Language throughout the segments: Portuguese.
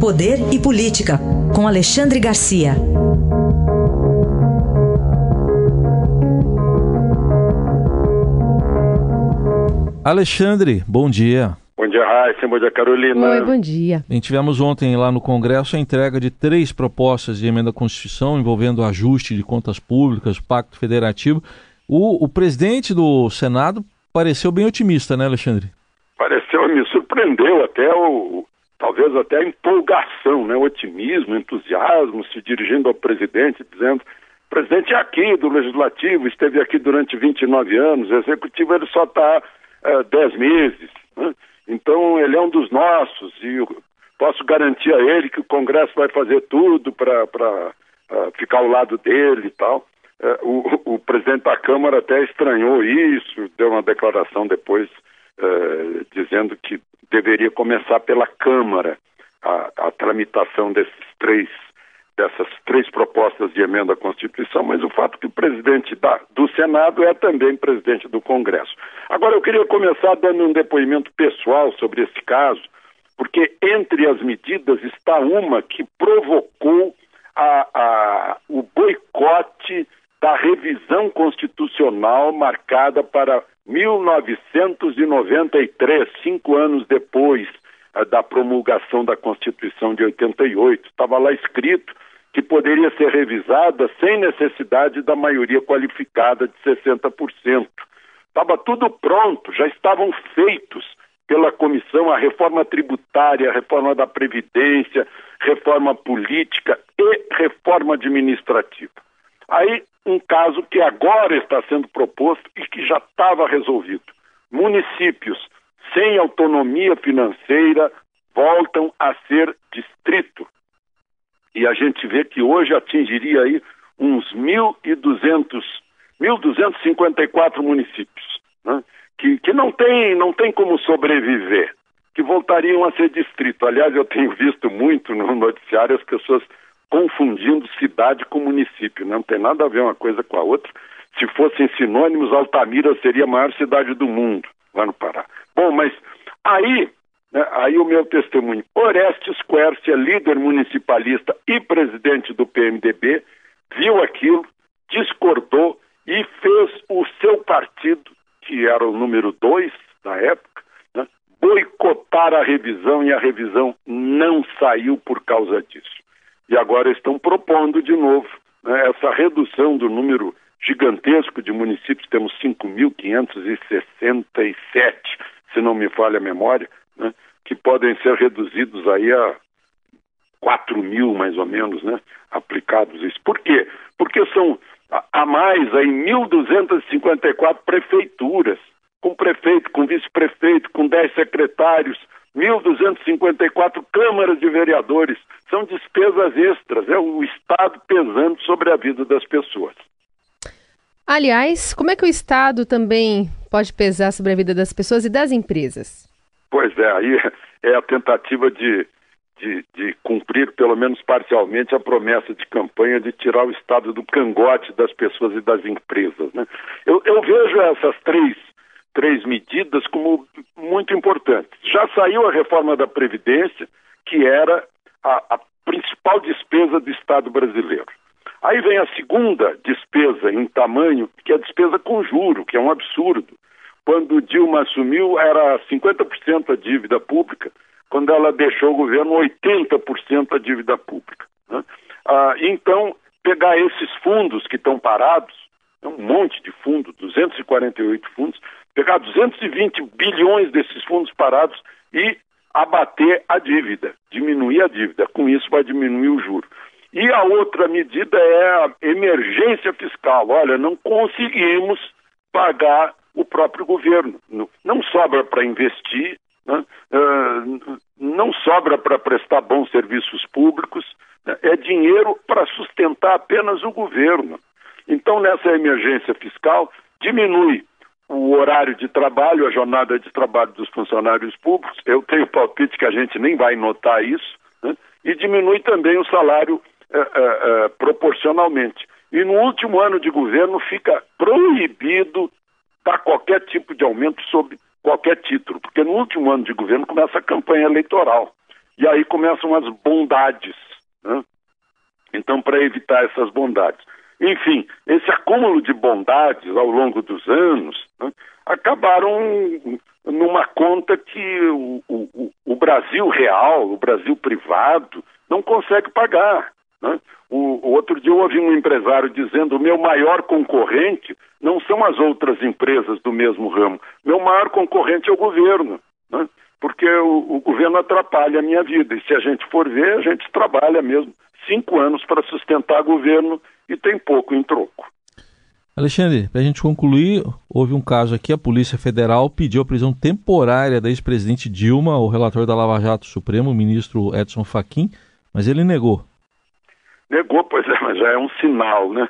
Poder e Política, com Alexandre Garcia. Alexandre, bom dia. Bom dia, Raíssa. Bom dia, Carolina. Oi, bom dia. Bem, tivemos ontem lá no Congresso a entrega de três propostas de emenda à Constituição envolvendo o ajuste de contas públicas, pacto federativo. O, o presidente do Senado pareceu bem otimista, né, Alexandre? Pareceu, me surpreendeu até o, talvez até empolgação, né, otimismo, entusiasmo, se dirigindo ao presidente, dizendo presidente é aqui do Legislativo, esteve aqui durante 29 anos, o Executivo ele só está é, 10 meses, né? então ele é um dos nossos e posso garantir a ele que o Congresso vai fazer tudo para ficar ao lado dele e tal. É, o, o, presidente da Câmara até estranhou isso, deu uma declaração depois é, dizendo que deveria começar pela Câmara a, a, tramitação desses três, dessas três propostas de emenda à Constituição, mas o fato que o presidente da, do Senado é também presidente do Congresso. Agora, eu queria começar dando um depoimento pessoal sobre esse caso, porque entre as medidas está uma que provocou a, a, o boicote da revisão constitucional marcada para 1993, cinco anos depois uh, da promulgação da Constituição de 88. Estava lá escrito que poderia ser revisada sem necessidade da maioria qualificada de 60%. Estava tudo pronto, já estavam feitos pela comissão a reforma tributária, a reforma da Previdência, reforma política e reforma administrativa. Aí um caso que agora está sendo proposto e que já estava resolvido. Municípios sem autonomia financeira voltam a ser distrito. E a gente vê que hoje atingiria aí uns 1.200, 1.254 municípios, né? que, que não, tem, não tem como sobreviver, que voltariam a ser distrito. Aliás, eu tenho visto muito no noticiário as pessoas confundindo cidade com município. Né? Não tem nada a ver uma coisa com a outra. Se fossem sinônimos, Altamira seria a maior cidade do mundo, lá no Pará. Bom, mas aí, né, aí o meu testemunho. Orestes Quercia, líder municipalista e presidente do PMDB, viu aquilo, discordou e fez o seu partido, que era o número dois na época, né, boicotar a revisão e a revisão não saiu por causa disso e agora estão propondo de novo né, essa redução do número gigantesco de municípios, temos 5.567, se não me falha a memória, né, que podem ser reduzidos aí a 4 mil, mais ou menos, né, aplicados isso. Por quê? Porque são a mais aí 1.254 prefeituras, com prefeito, com vice-prefeito, com 10 secretários, 1.254 câmaras de vereadores. São despesas extras, é o Estado pesando sobre a vida das pessoas. Aliás, como é que o Estado também pode pesar sobre a vida das pessoas e das empresas? Pois é, aí é a tentativa de, de, de cumprir, pelo menos parcialmente, a promessa de campanha de tirar o Estado do cangote das pessoas e das empresas. Né? Eu, eu vejo essas três três medidas como muito importantes. Já saiu a reforma da Previdência, que era a, a principal despesa do Estado brasileiro. Aí vem a segunda despesa em tamanho, que é a despesa com juro, que é um absurdo. Quando Dilma assumiu, era 50% a dívida pública, quando ela deixou o governo, 80% a dívida pública. Né? Ah, então, pegar esses fundos que estão parados, um monte de fundos, 248 fundos, pegar 220 bilhões desses fundos parados e abater a dívida, diminuir a dívida. Com isso vai diminuir o juro. E a outra medida é a emergência fiscal. Olha, não conseguimos pagar o próprio governo. Não sobra para investir, né? uh, não sobra para prestar bons serviços públicos, né? é dinheiro para sustentar apenas o governo. Então, nessa emergência fiscal, diminui o horário de trabalho, a jornada de trabalho dos funcionários públicos. Eu tenho palpite que a gente nem vai notar isso, né? e diminui também o salário é, é, é, proporcionalmente. E no último ano de governo fica proibido dar qualquer tipo de aumento sobre qualquer título, porque no último ano de governo começa a campanha eleitoral. E aí começam as bondades. Né? Então, para evitar essas bondades. Enfim, esse acúmulo de bondades ao longo dos anos né, acabaram numa conta que o, o, o, Brasil real, o Brasil privado, não consegue pagar. Né? O, outro dia eu ouvi um empresário dizendo: o meu maior concorrente não são as outras empresas do mesmo ramo, meu maior concorrente é o governo. Né? Porque o, o governo atrapalha a minha vida. E se a gente for ver, a gente trabalha mesmo cinco anos para sustentar governo e tem pouco em troco. Alexandre, para a gente concluir, houve um caso aqui, a Polícia Federal pediu a prisão temporária da ex-presidente Dilma, o relator da Lava Jato Supremo, o ministro Edson Fachin, mas ele negou. Negou, pois é, mas já é um sinal, né?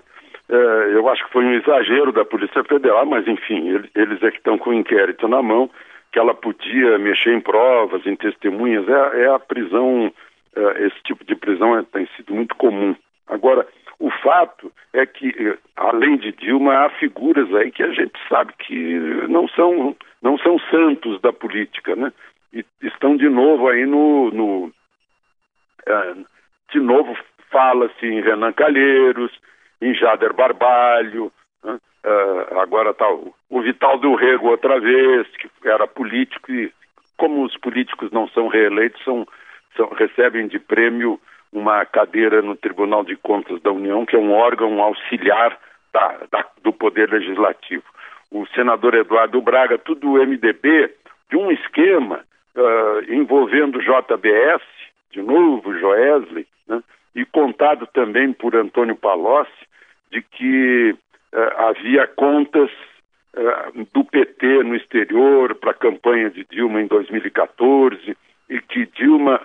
É, eu acho que foi um exagero da Polícia Federal, mas enfim, eles é que estão com o inquérito na mão, que ela podia mexer em provas, em testemunhas, é, é a prisão, esse tipo de prisão é, tem sido muito comum. Agora, o fato é que, eh, além de Dilma, há figuras aí que a gente sabe que não são, não são santos da política, né? E estão de novo aí no. no é, de novo fala-se em Renan Calheiros, em Jader Barbalho, né? agora está o, o Vital do Rego outra vez, que era político e, como os políticos não são reeleitos, são, são recebem de prêmio uma cadeira no Tribunal de Contas da União, que é um órgão auxiliar da, da, do Poder Legislativo. O senador Eduardo Braga, tudo o MDB, de um esquema uh, envolvendo JBS, de novo Joesley, né, e contado também por Antônio Palocci, de que uh, havia contas uh, do PT no exterior para a campanha de Dilma em 2014 e que Dilma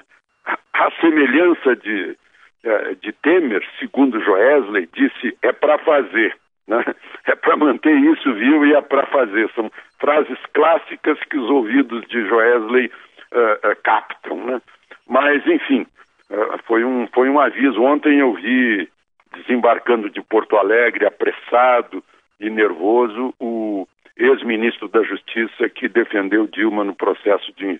a semelhança de, eh, de Temer, segundo Joesley, disse é para fazer. Né? É para manter isso vivo e é para fazer. São frases clássicas que os ouvidos de Joesley uh, uh, captam. Né? Mas, enfim, uh, foi, um, foi um aviso. Ontem eu vi, desembarcando de Porto Alegre, apressado e nervoso, o ex-ministro da Justiça que defendeu Dilma no processo de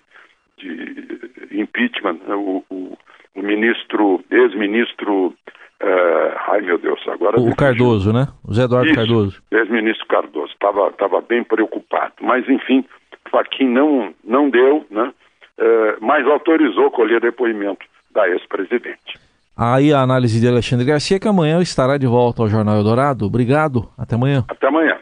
de impeachment, né? o, o, o ministro, ex-ministro, uh, ai meu Deus, agora... O Cardoso, né? O Zé Eduardo Isso, Cardoso. ex-ministro Cardoso, estava tava bem preocupado, mas enfim, Faquin não, não deu, né? Uh, mas autorizou colher depoimento da ex-presidente. Aí a análise de Alexandre Garcia, que amanhã estará de volta ao Jornal Eldorado. Obrigado, até amanhã. Até amanhã.